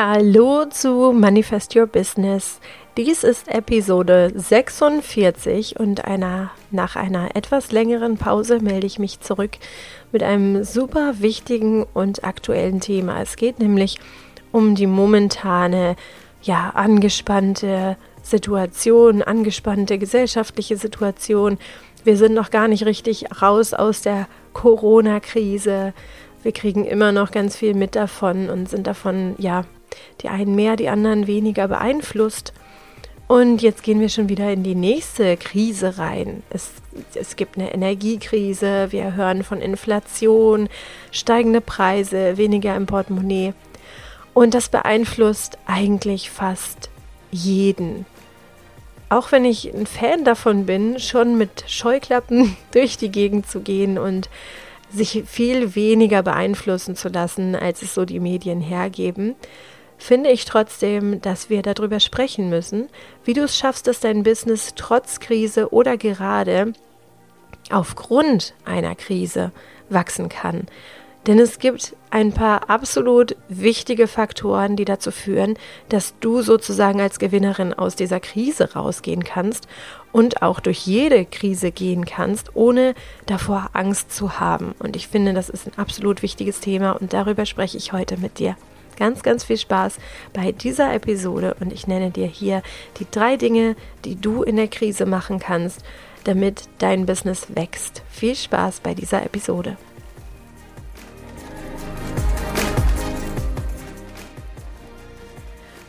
Hallo zu Manifest Your Business. Dies ist Episode 46 und einer, nach einer etwas längeren Pause melde ich mich zurück mit einem super wichtigen und aktuellen Thema. Es geht nämlich um die momentane, ja, angespannte Situation, angespannte gesellschaftliche Situation. Wir sind noch gar nicht richtig raus aus der Corona-Krise. Wir kriegen immer noch ganz viel mit davon und sind davon, ja, die einen mehr, die anderen weniger beeinflusst. Und jetzt gehen wir schon wieder in die nächste Krise rein. Es, es gibt eine Energiekrise, wir hören von Inflation, steigende Preise, weniger im Portemonnaie. Und das beeinflusst eigentlich fast jeden. Auch wenn ich ein Fan davon bin, schon mit Scheuklappen durch die Gegend zu gehen und sich viel weniger beeinflussen zu lassen, als es so die Medien hergeben, finde ich trotzdem, dass wir darüber sprechen müssen, wie du es schaffst, dass dein Business trotz Krise oder gerade aufgrund einer Krise wachsen kann. Denn es gibt ein paar absolut wichtige Faktoren, die dazu führen, dass du sozusagen als Gewinnerin aus dieser Krise rausgehen kannst und auch durch jede Krise gehen kannst, ohne davor Angst zu haben. Und ich finde, das ist ein absolut wichtiges Thema und darüber spreche ich heute mit dir ganz, ganz viel Spaß bei dieser Episode und ich nenne dir hier die drei Dinge, die du in der Krise machen kannst, damit dein Business wächst. Viel Spaß bei dieser Episode.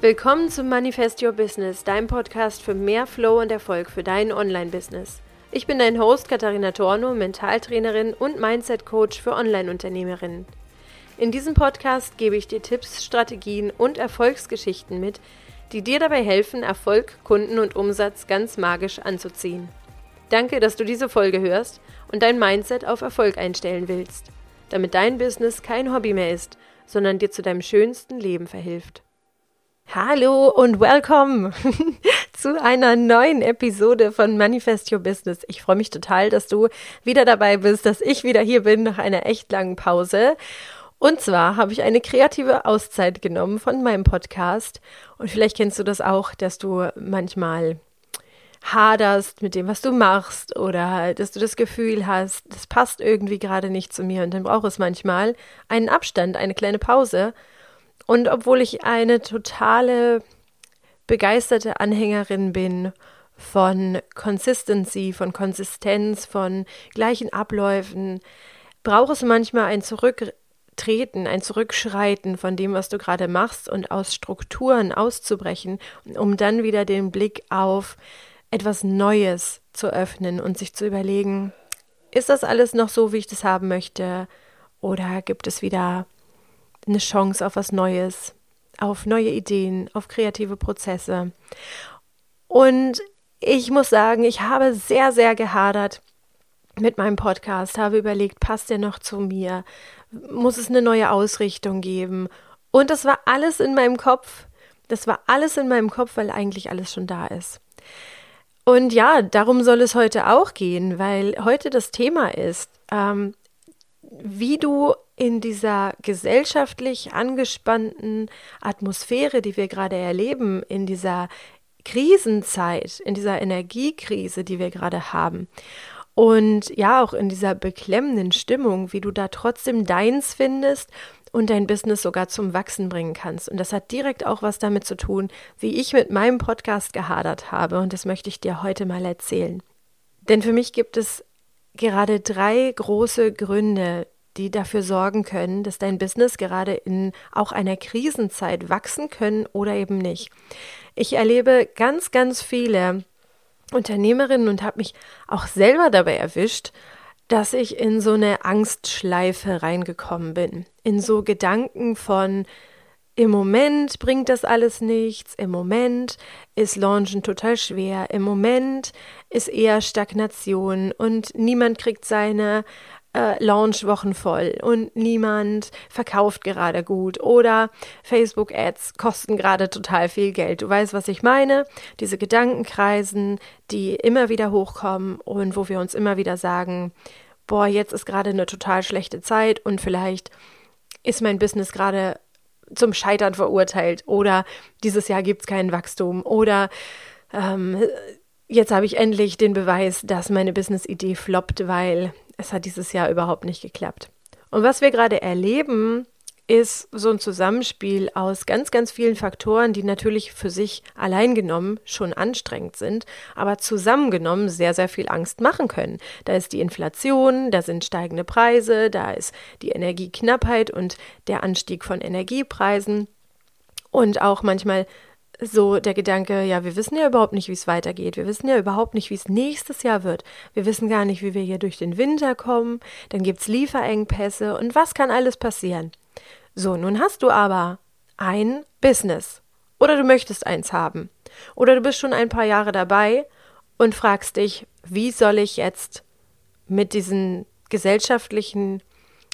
Willkommen zum Manifest Your Business, deinem Podcast für mehr Flow und Erfolg für dein Online-Business. Ich bin dein Host Katharina Torno, Mentaltrainerin und Mindset-Coach für Online-Unternehmerinnen. In diesem Podcast gebe ich dir Tipps, Strategien und Erfolgsgeschichten mit, die dir dabei helfen, Erfolg, Kunden und Umsatz ganz magisch anzuziehen. Danke, dass du diese Folge hörst und dein Mindset auf Erfolg einstellen willst, damit dein Business kein Hobby mehr ist, sondern dir zu deinem schönsten Leben verhilft. Hallo und welcome zu einer neuen Episode von Manifest Your Business. Ich freue mich total, dass du wieder dabei bist, dass ich wieder hier bin nach einer echt langen Pause. Und zwar habe ich eine kreative Auszeit genommen von meinem Podcast. Und vielleicht kennst du das auch, dass du manchmal haderst mit dem, was du machst oder dass du das Gefühl hast, das passt irgendwie gerade nicht zu mir und dann braucht es manchmal einen Abstand, eine kleine Pause. Und obwohl ich eine totale begeisterte Anhängerin bin von Consistency, von Konsistenz, von gleichen Abläufen, braucht es manchmal ein Zurück Treten, ein Zurückschreiten von dem, was du gerade machst und aus Strukturen auszubrechen, um dann wieder den Blick auf etwas Neues zu öffnen und sich zu überlegen, ist das alles noch so, wie ich das haben möchte? Oder gibt es wieder eine Chance auf was Neues, auf neue Ideen, auf kreative Prozesse? Und ich muss sagen, ich habe sehr, sehr gehadert mit meinem Podcast, habe überlegt, passt der noch zu mir? Muss es eine neue Ausrichtung geben. Und das war alles in meinem Kopf. Das war alles in meinem Kopf, weil eigentlich alles schon da ist. Und ja, darum soll es heute auch gehen, weil heute das Thema ist, ähm, wie du in dieser gesellschaftlich angespannten Atmosphäre, die wir gerade erleben, in dieser Krisenzeit, in dieser Energiekrise, die wir gerade haben, und ja, auch in dieser beklemmenden Stimmung, wie du da trotzdem deins findest und dein Business sogar zum Wachsen bringen kannst. Und das hat direkt auch was damit zu tun, wie ich mit meinem Podcast gehadert habe. Und das möchte ich dir heute mal erzählen. Denn für mich gibt es gerade drei große Gründe, die dafür sorgen können, dass dein Business gerade in auch einer Krisenzeit wachsen können oder eben nicht. Ich erlebe ganz, ganz viele Unternehmerin und habe mich auch selber dabei erwischt, dass ich in so eine Angstschleife reingekommen bin. In so Gedanken von, im Moment bringt das alles nichts, im Moment ist Launchen total schwer, im Moment ist eher Stagnation und niemand kriegt seine äh, Launchwochen voll und niemand verkauft gerade gut oder Facebook-Ads kosten gerade total viel Geld. Du weißt, was ich meine? Diese Gedankenkreisen, die immer wieder hochkommen und wo wir uns immer wieder sagen, boah, jetzt ist gerade eine total schlechte Zeit und vielleicht ist mein Business gerade zum Scheitern verurteilt oder dieses Jahr gibt es kein Wachstum oder ähm, jetzt habe ich endlich den Beweis, dass meine Business-Idee floppt, weil es hat dieses Jahr überhaupt nicht geklappt. Und was wir gerade erleben, ist so ein Zusammenspiel aus ganz, ganz vielen Faktoren, die natürlich für sich allein genommen schon anstrengend sind, aber zusammengenommen sehr, sehr viel Angst machen können. Da ist die Inflation, da sind steigende Preise, da ist die Energieknappheit und der Anstieg von Energiepreisen und auch manchmal so der Gedanke, ja, wir wissen ja überhaupt nicht, wie es weitergeht. Wir wissen ja überhaupt nicht, wie es nächstes Jahr wird. Wir wissen gar nicht, wie wir hier durch den Winter kommen. Dann gibt es Lieferengpässe und was kann alles passieren? So, nun hast du aber ein Business. Oder du möchtest eins haben. Oder du bist schon ein paar Jahre dabei und fragst dich, wie soll ich jetzt mit diesen gesellschaftlichen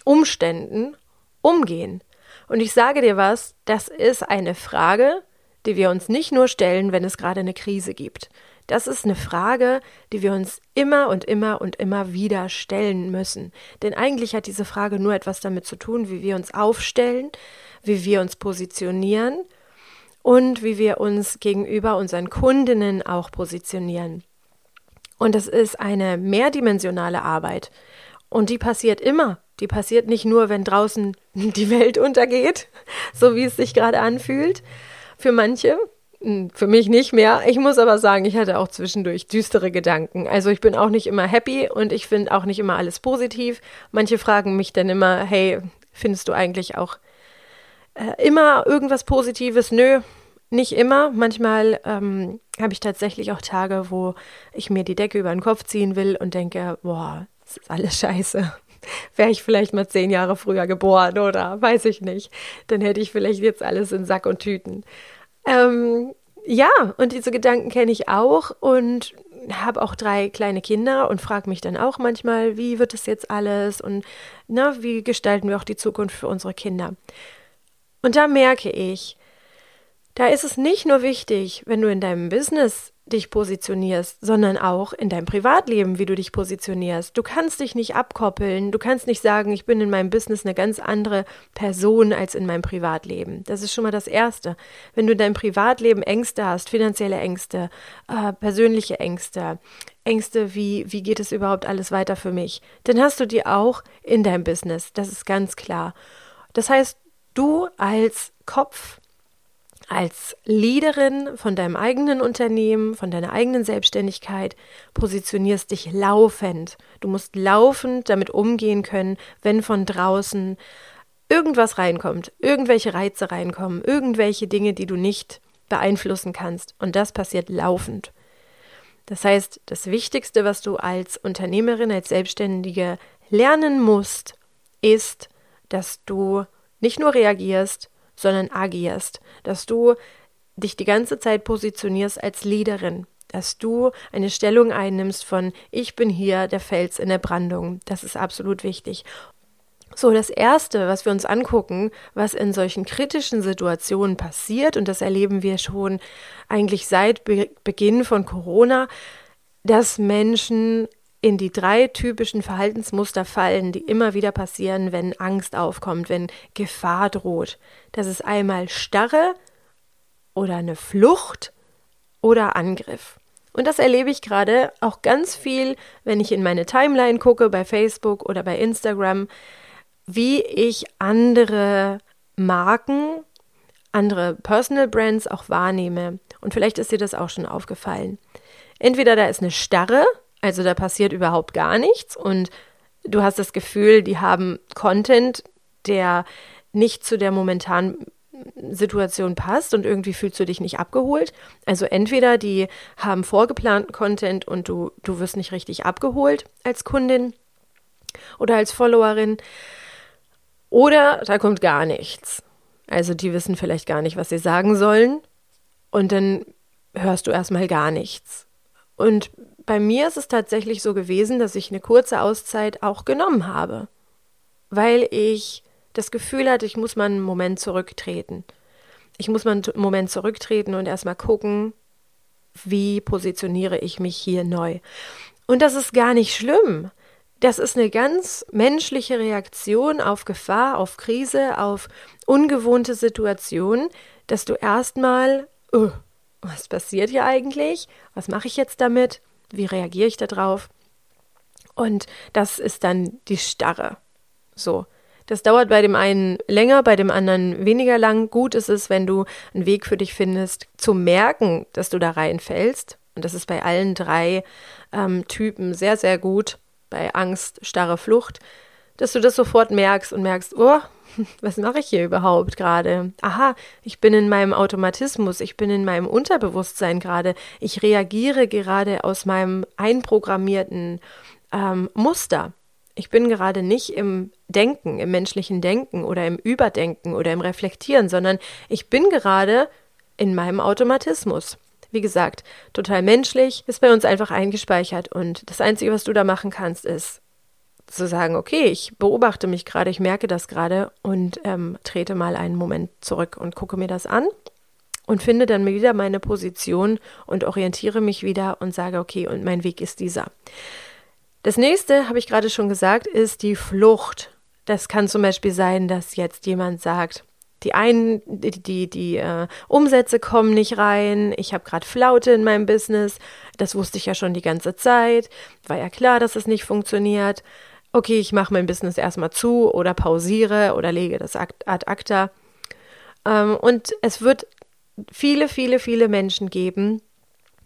Umständen umgehen? Und ich sage dir was, das ist eine Frage, die wir uns nicht nur stellen, wenn es gerade eine Krise gibt. Das ist eine Frage, die wir uns immer und immer und immer wieder stellen müssen. Denn eigentlich hat diese Frage nur etwas damit zu tun, wie wir uns aufstellen, wie wir uns positionieren und wie wir uns gegenüber unseren Kundinnen auch positionieren. Und es ist eine mehrdimensionale Arbeit. Und die passiert immer. Die passiert nicht nur, wenn draußen die Welt untergeht, so wie es sich gerade anfühlt, für manche, hm, für mich nicht mehr. Ich muss aber sagen, ich hatte auch zwischendurch düstere Gedanken. Also ich bin auch nicht immer happy und ich finde auch nicht immer alles positiv. Manche fragen mich dann immer, hey, findest du eigentlich auch äh, immer irgendwas Positives? Nö, nicht immer. Manchmal ähm, habe ich tatsächlich auch Tage, wo ich mir die Decke über den Kopf ziehen will und denke, boah, das ist alles scheiße. Wäre ich vielleicht mal zehn Jahre früher geboren oder weiß ich nicht, dann hätte ich vielleicht jetzt alles in Sack und Tüten. Ähm, ja, und diese Gedanken kenne ich auch und habe auch drei kleine Kinder und frage mich dann auch manchmal, wie wird es jetzt alles und na, wie gestalten wir auch die Zukunft für unsere Kinder. Und da merke ich, da ist es nicht nur wichtig, wenn du in deinem Business dich positionierst, sondern auch in deinem Privatleben, wie du dich positionierst. Du kannst dich nicht abkoppeln, du kannst nicht sagen, ich bin in meinem Business eine ganz andere Person als in meinem Privatleben. Das ist schon mal das Erste. Wenn du in deinem Privatleben Ängste hast, finanzielle Ängste, äh, persönliche Ängste, Ängste, wie, wie geht es überhaupt alles weiter für mich, dann hast du die auch in deinem Business. Das ist ganz klar. Das heißt, du als Kopf, als Leaderin von deinem eigenen Unternehmen, von deiner eigenen Selbstständigkeit, positionierst dich laufend. Du musst laufend damit umgehen können, wenn von draußen irgendwas reinkommt, irgendwelche Reize reinkommen, irgendwelche Dinge, die du nicht beeinflussen kannst. Und das passiert laufend. Das heißt, das Wichtigste, was du als Unternehmerin, als Selbstständige lernen musst, ist, dass du nicht nur reagierst, sondern agierst, dass du dich die ganze Zeit positionierst als Leaderin, dass du eine Stellung einnimmst von ich bin hier der Fels in der Brandung. Das ist absolut wichtig. So, das Erste, was wir uns angucken, was in solchen kritischen Situationen passiert, und das erleben wir schon eigentlich seit Be Beginn von Corona, dass Menschen in die drei typischen Verhaltensmuster fallen, die immer wieder passieren, wenn Angst aufkommt, wenn Gefahr droht. Das ist einmal Starre oder eine Flucht oder Angriff. Und das erlebe ich gerade auch ganz viel, wenn ich in meine Timeline gucke, bei Facebook oder bei Instagram, wie ich andere Marken, andere Personal Brands auch wahrnehme. Und vielleicht ist dir das auch schon aufgefallen. Entweder da ist eine Starre, also da passiert überhaupt gar nichts und du hast das Gefühl, die haben Content, der nicht zu der momentanen Situation passt und irgendwie fühlst du dich nicht abgeholt. Also entweder die haben vorgeplanten Content und du, du wirst nicht richtig abgeholt als Kundin oder als Followerin. Oder da kommt gar nichts. Also die wissen vielleicht gar nicht, was sie sagen sollen. Und dann hörst du erstmal gar nichts. Und bei mir ist es tatsächlich so gewesen, dass ich eine kurze Auszeit auch genommen habe, weil ich das Gefühl hatte, ich muss mal einen Moment zurücktreten. Ich muss mal einen Moment zurücktreten und erstmal gucken, wie positioniere ich mich hier neu. Und das ist gar nicht schlimm. das ist eine ganz menschliche Reaktion auf Gefahr, auf Krise, auf ungewohnte Situationen, dass du erstmal, oh, was passiert hier eigentlich? Was mache ich jetzt damit? Wie reagiere ich darauf? Und das ist dann die Starre. So. Das dauert bei dem einen länger, bei dem anderen weniger lang. Gut ist es, wenn du einen Weg für dich findest, zu merken, dass du da reinfällst. Und das ist bei allen drei ähm, Typen sehr, sehr gut. Bei Angst, starre Flucht, dass du das sofort merkst und merkst, oh, was mache ich hier überhaupt gerade? Aha, ich bin in meinem Automatismus, ich bin in meinem Unterbewusstsein gerade, ich reagiere gerade aus meinem einprogrammierten ähm, Muster. Ich bin gerade nicht im Denken, im menschlichen Denken oder im Überdenken oder im Reflektieren, sondern ich bin gerade in meinem Automatismus. Wie gesagt, total menschlich, ist bei uns einfach eingespeichert und das Einzige, was du da machen kannst, ist zu sagen, okay, ich beobachte mich gerade, ich merke das gerade und ähm, trete mal einen Moment zurück und gucke mir das an und finde dann wieder meine Position und orientiere mich wieder und sage, okay, und mein Weg ist dieser. Das nächste, habe ich gerade schon gesagt, ist die Flucht. Das kann zum Beispiel sein, dass jetzt jemand sagt, die einen, die, die, die äh, Umsätze kommen nicht rein, ich habe gerade Flaute in meinem Business, das wusste ich ja schon die ganze Zeit, war ja klar, dass es nicht funktioniert. Okay, ich mache mein Business erstmal zu oder pausiere oder lege das ad acta. Ähm, und es wird viele, viele, viele Menschen geben,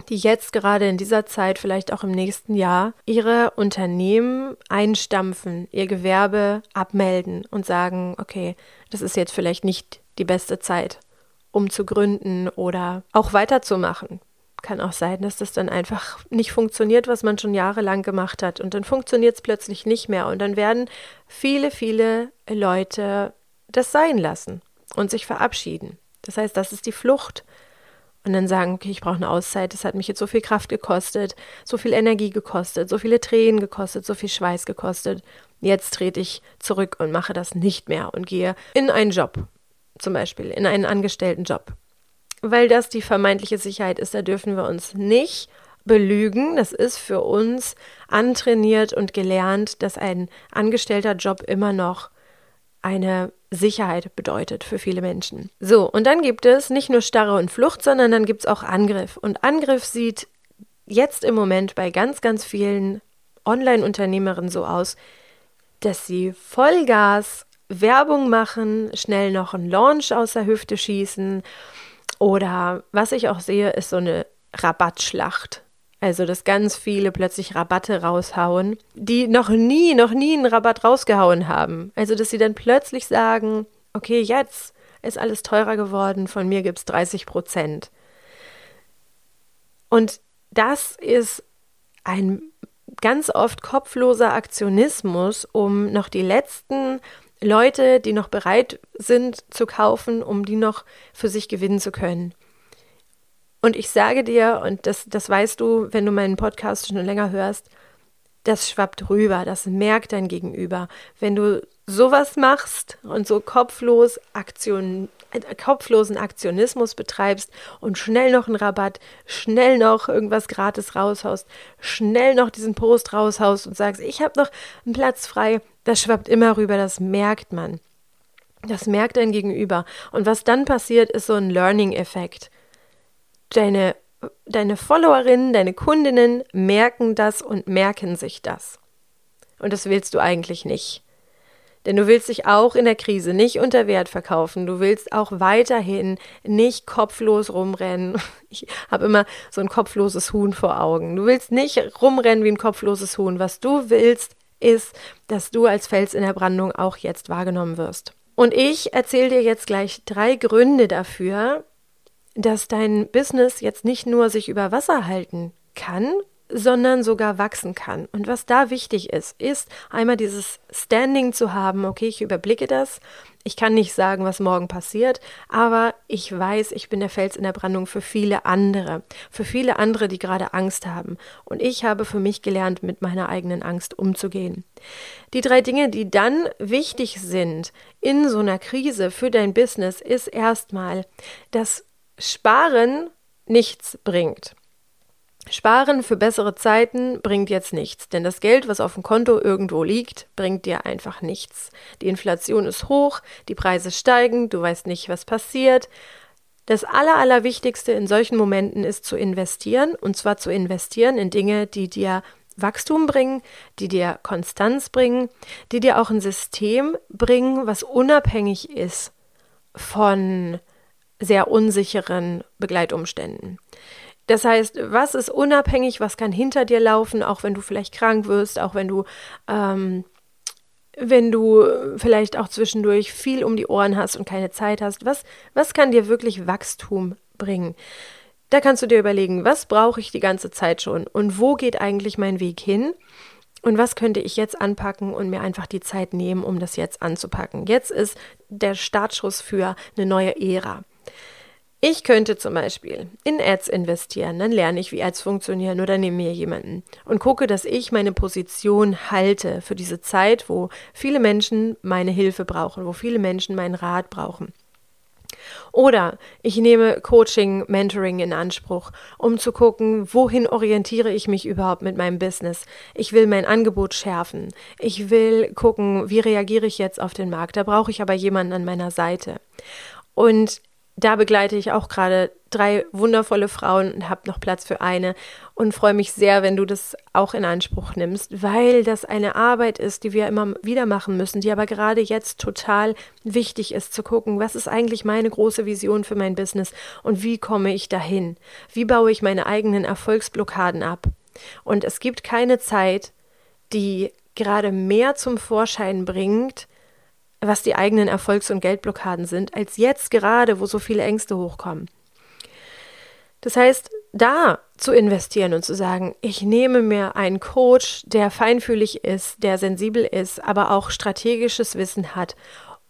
die jetzt gerade in dieser Zeit, vielleicht auch im nächsten Jahr, ihre Unternehmen einstampfen, ihr Gewerbe abmelden und sagen, okay, das ist jetzt vielleicht nicht die beste Zeit, um zu gründen oder auch weiterzumachen. Kann auch sein, dass das dann einfach nicht funktioniert, was man schon jahrelang gemacht hat. Und dann funktioniert es plötzlich nicht mehr. Und dann werden viele, viele Leute das sein lassen und sich verabschieden. Das heißt, das ist die Flucht und dann sagen, okay, ich brauche eine Auszeit, das hat mich jetzt so viel Kraft gekostet, so viel Energie gekostet, so viele Tränen gekostet, so viel Schweiß gekostet. Jetzt trete ich zurück und mache das nicht mehr und gehe in einen Job, zum Beispiel in einen angestellten Job. Weil das die vermeintliche Sicherheit ist, da dürfen wir uns nicht belügen. Das ist für uns antrainiert und gelernt, dass ein angestellter Job immer noch eine Sicherheit bedeutet für viele Menschen. So, und dann gibt es nicht nur Starre und Flucht, sondern dann gibt es auch Angriff. Und Angriff sieht jetzt im Moment bei ganz, ganz vielen Online-Unternehmerinnen so aus, dass sie Vollgas Werbung machen, schnell noch einen Launch aus der Hüfte schießen oder was ich auch sehe, ist so eine Rabattschlacht. Also, dass ganz viele plötzlich Rabatte raushauen, die noch nie, noch nie einen Rabatt rausgehauen haben. Also, dass sie dann plötzlich sagen, okay, jetzt ist alles teurer geworden, von mir gibt es 30 Prozent. Und das ist ein ganz oft kopfloser Aktionismus, um noch die letzten Leute, die noch bereit sind zu kaufen, um die noch für sich gewinnen zu können. Und ich sage dir, und das, das weißt du, wenn du meinen Podcast schon länger hörst, das schwappt rüber, das merkt dein Gegenüber. Wenn du sowas machst und so kopflos Aktion, äh, kopflosen Aktionismus betreibst und schnell noch einen Rabatt, schnell noch irgendwas gratis raushaust, schnell noch diesen Post raushaust und sagst, ich habe noch einen Platz frei, das schwappt immer rüber, das merkt man. Das merkt dein Gegenüber. Und was dann passiert, ist so ein Learning-Effekt deine, deine Followerinnen, deine Kundinnen merken das und merken sich das. Und das willst du eigentlich nicht. Denn du willst dich auch in der Krise nicht unter Wert verkaufen. Du willst auch weiterhin nicht kopflos rumrennen. Ich habe immer so ein kopfloses Huhn vor Augen. Du willst nicht rumrennen wie ein kopfloses Huhn. Was du willst, ist, dass du als Fels in der Brandung auch jetzt wahrgenommen wirst. Und ich erzähle dir jetzt gleich drei Gründe dafür, dass dein Business jetzt nicht nur sich über Wasser halten kann, sondern sogar wachsen kann. Und was da wichtig ist, ist einmal dieses Standing zu haben, okay, ich überblicke das, ich kann nicht sagen, was morgen passiert, aber ich weiß, ich bin der Fels in der Brandung für viele andere, für viele andere, die gerade Angst haben. Und ich habe für mich gelernt, mit meiner eigenen Angst umzugehen. Die drei Dinge, die dann wichtig sind in so einer Krise für dein Business, ist erstmal, dass Sparen nichts bringt. Sparen für bessere Zeiten bringt jetzt nichts, denn das Geld, was auf dem Konto irgendwo liegt, bringt dir einfach nichts. Die Inflation ist hoch, die Preise steigen, du weißt nicht, was passiert. Das Aller, Allerwichtigste in solchen Momenten ist zu investieren, und zwar zu investieren in Dinge, die dir Wachstum bringen, die dir Konstanz bringen, die dir auch ein System bringen, was unabhängig ist von sehr unsicheren Begleitumständen. Das heißt, was ist unabhängig, was kann hinter dir laufen, auch wenn du vielleicht krank wirst, auch wenn du, ähm, wenn du vielleicht auch zwischendurch viel um die Ohren hast und keine Zeit hast. Was, was kann dir wirklich Wachstum bringen? Da kannst du dir überlegen, was brauche ich die ganze Zeit schon und wo geht eigentlich mein Weg hin? Und was könnte ich jetzt anpacken und mir einfach die Zeit nehmen, um das jetzt anzupacken? Jetzt ist der Startschuss für eine neue Ära. Ich könnte zum Beispiel in Ads investieren, dann lerne ich, wie Ads funktionieren oder nehme mir jemanden und gucke, dass ich meine Position halte für diese Zeit, wo viele Menschen meine Hilfe brauchen, wo viele Menschen meinen Rat brauchen. Oder ich nehme Coaching, Mentoring in Anspruch, um zu gucken, wohin orientiere ich mich überhaupt mit meinem Business. Ich will mein Angebot schärfen. Ich will gucken, wie reagiere ich jetzt auf den Markt. Da brauche ich aber jemanden an meiner Seite. Und da begleite ich auch gerade drei wundervolle Frauen und habe noch Platz für eine und freue mich sehr, wenn du das auch in Anspruch nimmst, weil das eine Arbeit ist, die wir immer wieder machen müssen, die aber gerade jetzt total wichtig ist zu gucken, was ist eigentlich meine große Vision für mein Business und wie komme ich dahin? Wie baue ich meine eigenen Erfolgsblockaden ab? Und es gibt keine Zeit, die gerade mehr zum Vorschein bringt, was die eigenen Erfolgs- und Geldblockaden sind, als jetzt gerade, wo so viele Ängste hochkommen. Das heißt, da zu investieren und zu sagen, ich nehme mir einen Coach, der feinfühlig ist, der sensibel ist, aber auch strategisches Wissen hat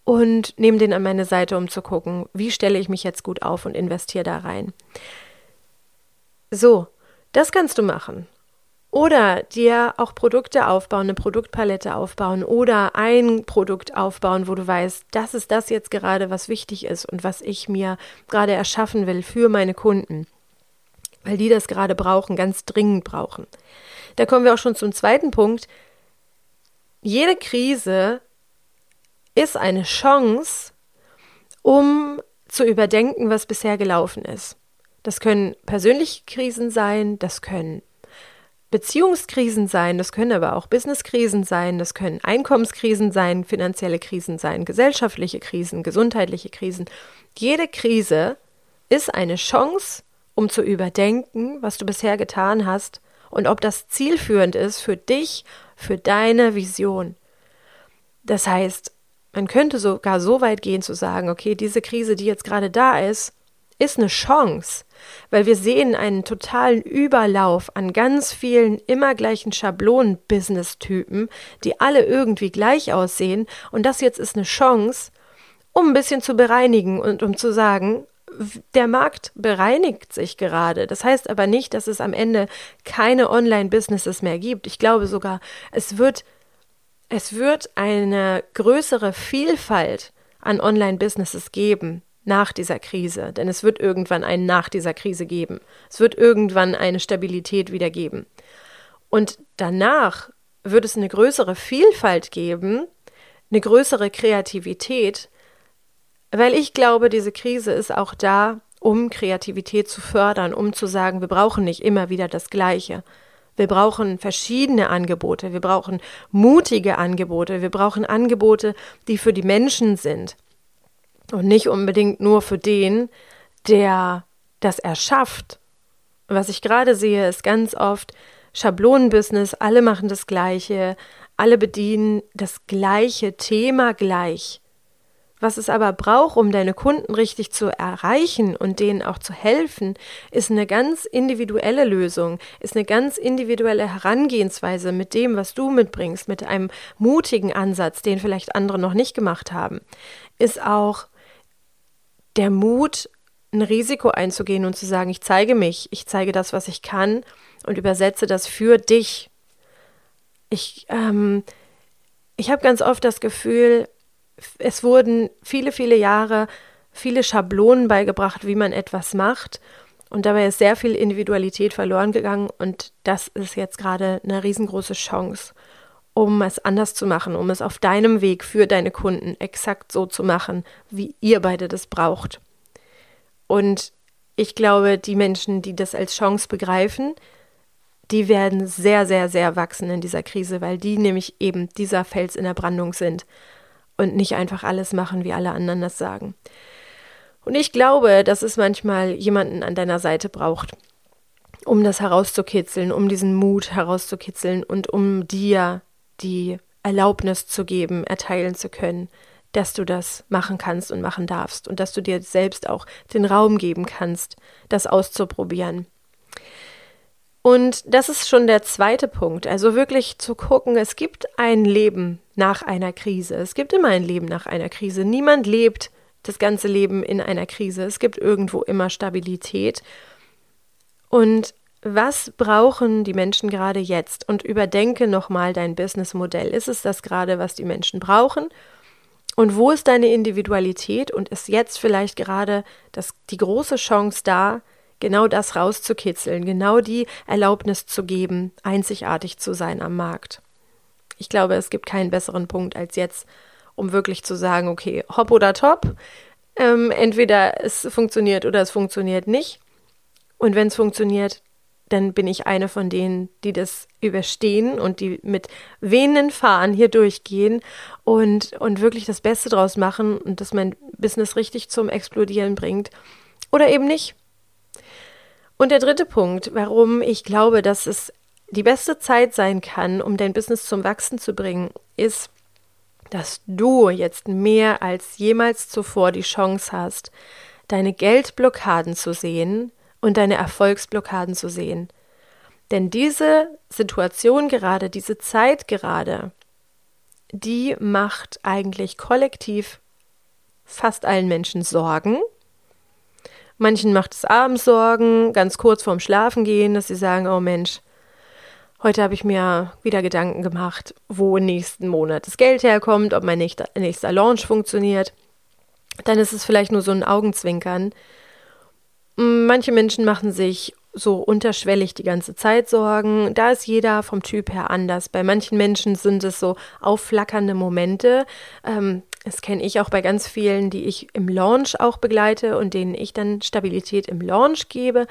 und nehme den an meine Seite, um zu gucken, wie stelle ich mich jetzt gut auf und investiere da rein. So, das kannst du machen. Oder dir auch Produkte aufbauen, eine Produktpalette aufbauen oder ein Produkt aufbauen, wo du weißt, das ist das jetzt gerade, was wichtig ist und was ich mir gerade erschaffen will für meine Kunden, weil die das gerade brauchen, ganz dringend brauchen. Da kommen wir auch schon zum zweiten Punkt. Jede Krise ist eine Chance, um zu überdenken, was bisher gelaufen ist. Das können persönliche Krisen sein, das können Beziehungskrisen sein, das können aber auch Businesskrisen sein, das können Einkommenskrisen sein, finanzielle Krisen sein, gesellschaftliche Krisen, gesundheitliche Krisen. Jede Krise ist eine Chance, um zu überdenken, was du bisher getan hast und ob das zielführend ist für dich, für deine Vision. Das heißt, man könnte sogar so weit gehen zu sagen, okay, diese Krise, die jetzt gerade da ist, ist eine Chance, weil wir sehen einen totalen Überlauf an ganz vielen immer gleichen Schablonen-Business-Typen, die alle irgendwie gleich aussehen. Und das jetzt ist eine Chance, um ein bisschen zu bereinigen und um zu sagen, der Markt bereinigt sich gerade. Das heißt aber nicht, dass es am Ende keine Online-Businesses mehr gibt. Ich glaube sogar, es wird, es wird eine größere Vielfalt an Online-Businesses geben nach dieser Krise, denn es wird irgendwann einen nach dieser Krise geben. Es wird irgendwann eine Stabilität wieder geben. Und danach wird es eine größere Vielfalt geben, eine größere Kreativität, weil ich glaube, diese Krise ist auch da, um Kreativität zu fördern, um zu sagen, wir brauchen nicht immer wieder das Gleiche. Wir brauchen verschiedene Angebote, wir brauchen mutige Angebote, wir brauchen Angebote, die für die Menschen sind. Und nicht unbedingt nur für den, der das erschafft. Was ich gerade sehe, ist ganz oft Schablonenbusiness, alle machen das Gleiche, alle bedienen das gleiche Thema gleich. Was es aber braucht, um deine Kunden richtig zu erreichen und denen auch zu helfen, ist eine ganz individuelle Lösung, ist eine ganz individuelle Herangehensweise mit dem, was du mitbringst, mit einem mutigen Ansatz, den vielleicht andere noch nicht gemacht haben, ist auch der Mut, ein Risiko einzugehen und zu sagen, ich zeige mich, ich zeige das, was ich kann und übersetze das für dich. Ich, ähm, ich habe ganz oft das Gefühl, es wurden viele, viele Jahre viele Schablonen beigebracht, wie man etwas macht. Und dabei ist sehr viel Individualität verloren gegangen und das ist jetzt gerade eine riesengroße Chance, um es anders zu machen, um es auf deinem Weg für deine Kunden exakt so zu machen, wie ihr beide das braucht. Und ich glaube, die Menschen, die das als Chance begreifen, die werden sehr, sehr, sehr wachsen in dieser Krise, weil die nämlich eben dieser Fels in der Brandung sind und nicht einfach alles machen, wie alle anderen das sagen. Und ich glaube, dass es manchmal jemanden an deiner Seite braucht, um das herauszukitzeln, um diesen Mut herauszukitzeln und um dir die Erlaubnis zu geben, erteilen zu können, dass du das machen kannst und machen darfst und dass du dir selbst auch den Raum geben kannst, das auszuprobieren. Und das ist schon der zweite Punkt. Also wirklich zu gucken, es gibt ein Leben nach einer Krise. Es gibt immer ein Leben nach einer Krise. Niemand lebt das ganze Leben in einer Krise. Es gibt irgendwo immer Stabilität. Und was brauchen die Menschen gerade jetzt? Und überdenke nochmal dein Businessmodell. Ist es das gerade, was die Menschen brauchen? Und wo ist deine Individualität? Und ist jetzt vielleicht gerade das, die große Chance da, genau das rauszukitzeln, genau die Erlaubnis zu geben, einzigartig zu sein am Markt. Ich glaube, es gibt keinen besseren Punkt als jetzt, um wirklich zu sagen, okay, hopp oder top. Ähm, entweder es funktioniert oder es funktioniert nicht. Und wenn es funktioniert, dann bin ich eine von denen, die das überstehen und die mit wehenden Fahren hier durchgehen und, und wirklich das Beste draus machen und das mein Business richtig zum Explodieren bringt. Oder eben nicht. Und der dritte Punkt, warum ich glaube, dass es die beste Zeit sein kann, um dein Business zum Wachsen zu bringen, ist, dass du jetzt mehr als jemals zuvor die Chance hast, deine Geldblockaden zu sehen und deine Erfolgsblockaden zu sehen. Denn diese Situation gerade, diese Zeit gerade, die macht eigentlich kollektiv fast allen Menschen Sorgen Manchen macht es abends Sorgen, ganz kurz vorm Schlafengehen, dass sie sagen, oh Mensch, heute habe ich mir wieder Gedanken gemacht, wo nächsten Monat das Geld herkommt, ob mein nächster, nächster Launch funktioniert. Dann ist es vielleicht nur so ein Augenzwinkern. Manche Menschen machen sich so unterschwellig die ganze Zeit Sorgen. Da ist jeder vom Typ her anders. Bei manchen Menschen sind es so aufflackernde Momente. Ähm, das kenne ich auch bei ganz vielen, die ich im Launch auch begleite und denen ich dann Stabilität im Launch gebe,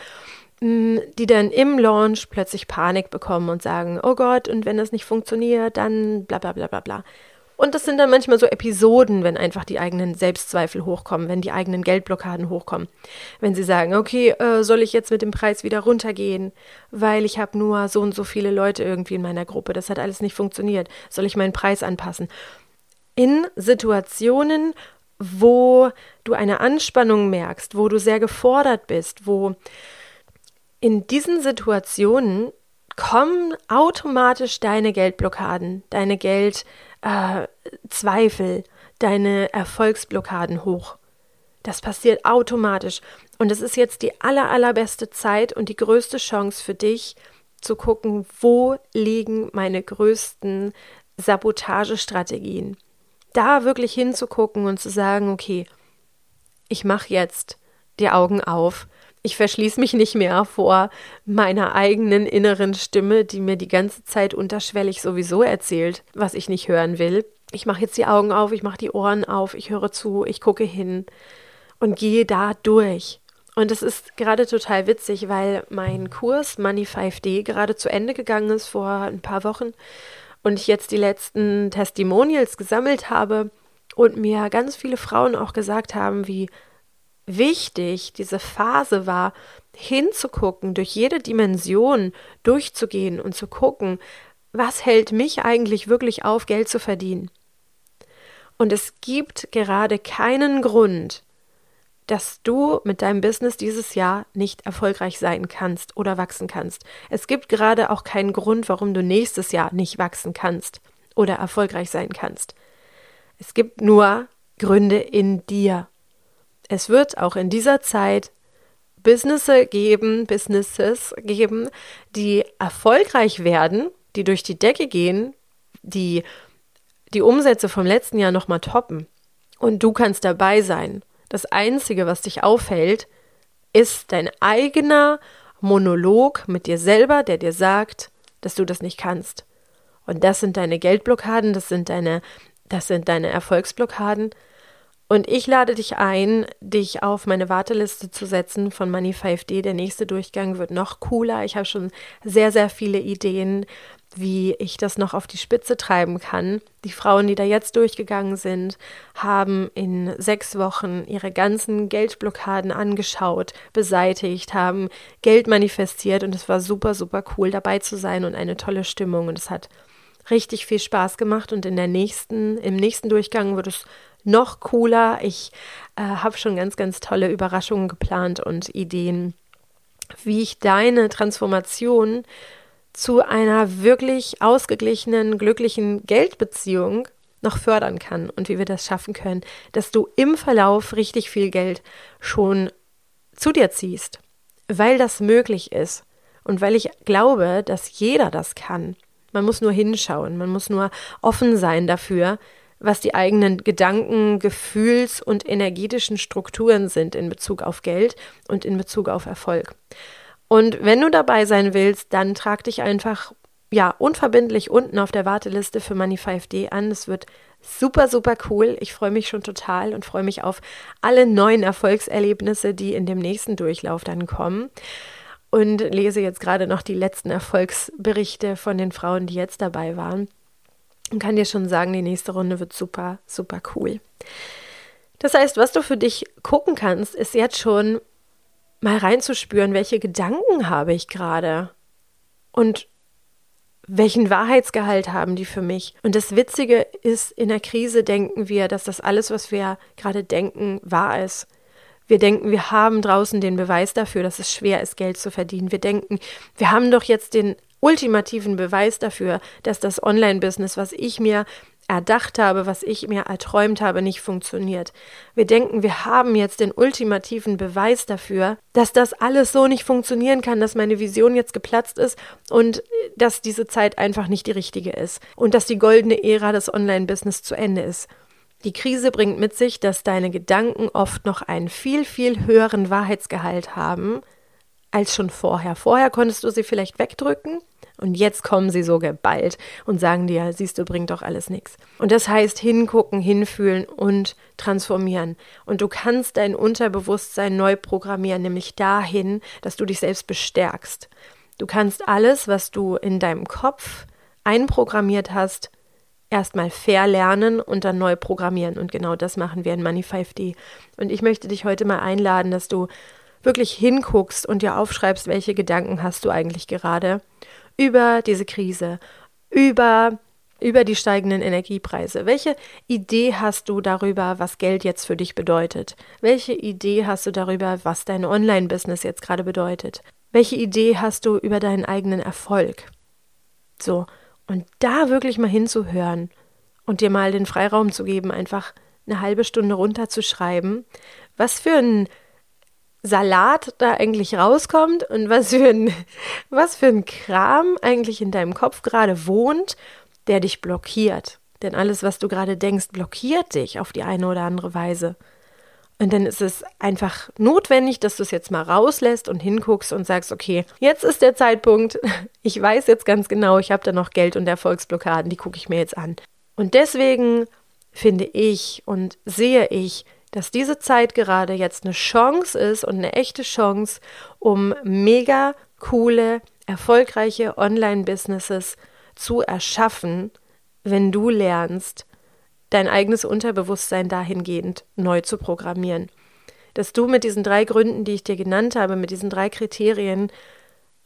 die dann im Launch plötzlich Panik bekommen und sagen, oh Gott, und wenn das nicht funktioniert, dann bla bla bla bla bla. Und das sind dann manchmal so Episoden, wenn einfach die eigenen Selbstzweifel hochkommen, wenn die eigenen Geldblockaden hochkommen. Wenn sie sagen, okay, äh, soll ich jetzt mit dem Preis wieder runtergehen, weil ich habe nur so und so viele Leute irgendwie in meiner Gruppe, das hat alles nicht funktioniert. Soll ich meinen Preis anpassen? in Situationen, wo du eine Anspannung merkst, wo du sehr gefordert bist, wo in diesen Situationen kommen automatisch deine Geldblockaden, deine Geldzweifel, äh, deine Erfolgsblockaden hoch. Das passiert automatisch. Und es ist jetzt die aller, allerbeste Zeit und die größte Chance für dich, zu gucken, wo liegen meine größten Sabotagestrategien da wirklich hinzugucken und zu sagen, okay, ich mache jetzt die Augen auf. Ich verschließe mich nicht mehr vor meiner eigenen inneren Stimme, die mir die ganze Zeit unterschwellig sowieso erzählt, was ich nicht hören will. Ich mache jetzt die Augen auf, ich mache die Ohren auf, ich höre zu, ich gucke hin und gehe da durch. Und es ist gerade total witzig, weil mein Kurs Money 5D gerade zu Ende gegangen ist vor ein paar Wochen und ich jetzt die letzten Testimonials gesammelt habe und mir ganz viele Frauen auch gesagt haben, wie wichtig diese Phase war, hinzugucken, durch jede Dimension durchzugehen und zu gucken, was hält mich eigentlich wirklich auf, Geld zu verdienen. Und es gibt gerade keinen Grund, dass du mit deinem Business dieses Jahr nicht erfolgreich sein kannst oder wachsen kannst. Es gibt gerade auch keinen Grund, warum du nächstes Jahr nicht wachsen kannst oder erfolgreich sein kannst. Es gibt nur Gründe in dir. Es wird auch in dieser Zeit Businesses geben, Businesses geben, die erfolgreich werden, die durch die Decke gehen, die die Umsätze vom letzten Jahr nochmal toppen. Und du kannst dabei sein. Das Einzige, was dich aufhält, ist dein eigener Monolog mit dir selber, der dir sagt, dass du das nicht kannst. Und das sind deine Geldblockaden, das sind deine, das sind deine Erfolgsblockaden. Und ich lade dich ein, dich auf meine Warteliste zu setzen von Money 5D. Der nächste Durchgang wird noch cooler. Ich habe schon sehr, sehr viele Ideen, wie ich das noch auf die Spitze treiben kann. Die Frauen, die da jetzt durchgegangen sind, haben in sechs Wochen ihre ganzen Geldblockaden angeschaut, beseitigt, haben Geld manifestiert und es war super, super cool dabei zu sein und eine tolle Stimmung und es hat richtig viel Spaß gemacht und in der nächsten, im nächsten Durchgang wird es noch cooler. Ich äh, habe schon ganz, ganz tolle Überraschungen geplant und Ideen, wie ich deine Transformation zu einer wirklich ausgeglichenen, glücklichen Geldbeziehung noch fördern kann und wie wir das schaffen können, dass du im Verlauf richtig viel Geld schon zu dir ziehst, weil das möglich ist und weil ich glaube, dass jeder das kann. Man muss nur hinschauen, man muss nur offen sein dafür, was die eigenen Gedanken, Gefühls- und energetischen Strukturen sind in Bezug auf Geld und in Bezug auf Erfolg. Und wenn du dabei sein willst, dann trag dich einfach ja unverbindlich unten auf der Warteliste für Money 5D an. Es wird super, super cool. Ich freue mich schon total und freue mich auf alle neuen Erfolgserlebnisse, die in dem nächsten Durchlauf dann kommen. Und lese jetzt gerade noch die letzten Erfolgsberichte von den Frauen, die jetzt dabei waren und kann dir schon sagen, die nächste Runde wird super, super cool. Das heißt, was du für dich gucken kannst, ist jetzt schon mal reinzuspüren, welche Gedanken habe ich gerade und welchen Wahrheitsgehalt haben die für mich. Und das Witzige ist, in der Krise denken wir, dass das alles, was wir gerade denken, wahr ist. Wir denken, wir haben draußen den Beweis dafür, dass es schwer ist, Geld zu verdienen. Wir denken, wir haben doch jetzt den ultimativen Beweis dafür, dass das Online-Business, was ich mir erdacht habe, was ich mir erträumt habe, nicht funktioniert. Wir denken, wir haben jetzt den ultimativen Beweis dafür, dass das alles so nicht funktionieren kann, dass meine Vision jetzt geplatzt ist und dass diese Zeit einfach nicht die richtige ist und dass die goldene Ära des Online-Business zu Ende ist. Die Krise bringt mit sich, dass deine Gedanken oft noch einen viel, viel höheren Wahrheitsgehalt haben als schon vorher. Vorher konntest du sie vielleicht wegdrücken und jetzt kommen sie so geballt und sagen dir, siehst du, bringt doch alles nichts. Und das heißt hingucken, hinfühlen und transformieren. Und du kannst dein Unterbewusstsein neu programmieren, nämlich dahin, dass du dich selbst bestärkst. Du kannst alles, was du in deinem Kopf einprogrammiert hast, erstmal verlernen und dann neu programmieren. Und genau das machen wir in Money 5D. Und ich möchte dich heute mal einladen, dass du wirklich hinguckst und dir aufschreibst, welche Gedanken hast du eigentlich gerade über diese Krise, über über die steigenden Energiepreise. Welche Idee hast du darüber, was Geld jetzt für dich bedeutet? Welche Idee hast du darüber, was dein Online-Business jetzt gerade bedeutet? Welche Idee hast du über deinen eigenen Erfolg? So, und da wirklich mal hinzuhören und dir mal den Freiraum zu geben, einfach eine halbe Stunde runterzuschreiben, was für ein Salat da eigentlich rauskommt und was für ein, was für ein Kram eigentlich in deinem Kopf gerade wohnt, der dich blockiert. Denn alles, was du gerade denkst, blockiert dich auf die eine oder andere Weise. Und dann ist es einfach notwendig, dass du es jetzt mal rauslässt und hinguckst und sagst, okay, jetzt ist der Zeitpunkt. Ich weiß jetzt ganz genau, ich habe da noch Geld und Erfolgsblockaden, die gucke ich mir jetzt an. Und deswegen finde ich und sehe ich, dass diese Zeit gerade jetzt eine Chance ist und eine echte Chance, um mega coole, erfolgreiche Online-Businesses zu erschaffen, wenn du lernst, dein eigenes Unterbewusstsein dahingehend neu zu programmieren. Dass du mit diesen drei Gründen, die ich dir genannt habe, mit diesen drei Kriterien,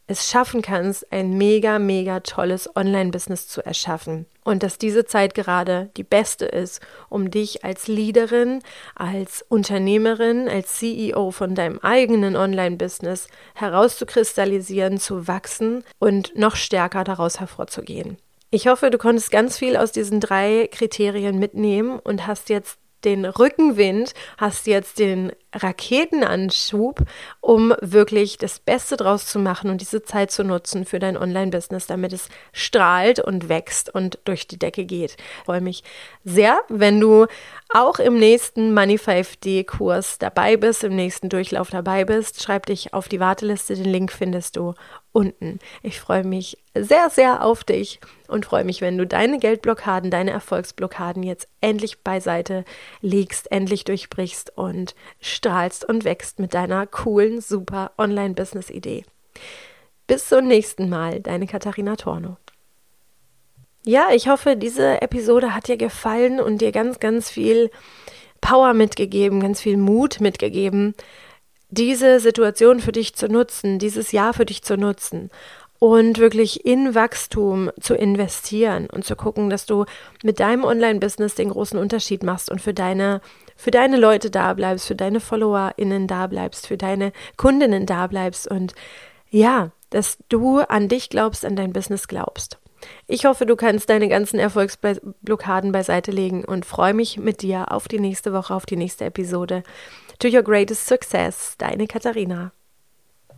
es schaffen kannst, ein mega, mega tolles Online-Business zu erschaffen. Und dass diese Zeit gerade die beste ist, um dich als Leaderin, als Unternehmerin, als CEO von deinem eigenen Online-Business herauszukristallisieren, zu wachsen und noch stärker daraus hervorzugehen. Ich hoffe, du konntest ganz viel aus diesen drei Kriterien mitnehmen und hast jetzt den Rückenwind, hast jetzt den Raketenanschub, um wirklich das Beste draus zu machen und diese Zeit zu nutzen für dein Online-Business, damit es strahlt und wächst und durch die Decke geht. Ich freue mich sehr, wenn du auch im nächsten Money 5D-Kurs dabei bist, im nächsten Durchlauf dabei bist. Schreib dich auf die Warteliste, den Link findest du unten. Ich freue mich sehr, sehr auf dich und freue mich, wenn du deine Geldblockaden, deine Erfolgsblockaden jetzt endlich beiseite legst, endlich durchbrichst und strahlst und wächst mit deiner coolen, super Online-Business-Idee. Bis zum nächsten Mal, deine Katharina Torno. Ja, ich hoffe, diese Episode hat dir gefallen und dir ganz, ganz viel Power mitgegeben, ganz viel Mut mitgegeben, diese Situation für dich zu nutzen, dieses Jahr für dich zu nutzen und wirklich in Wachstum zu investieren und zu gucken, dass du mit deinem Online-Business den großen Unterschied machst und für deine, für deine Leute da bleibst, für deine FollowerInnen da bleibst, für deine Kundinnen da bleibst und ja, dass du an dich glaubst, an dein Business glaubst. Ich hoffe, du kannst deine ganzen Erfolgsblockaden beiseite legen und freue mich mit dir auf die nächste Woche, auf die nächste Episode. To your greatest success, deine Katharina.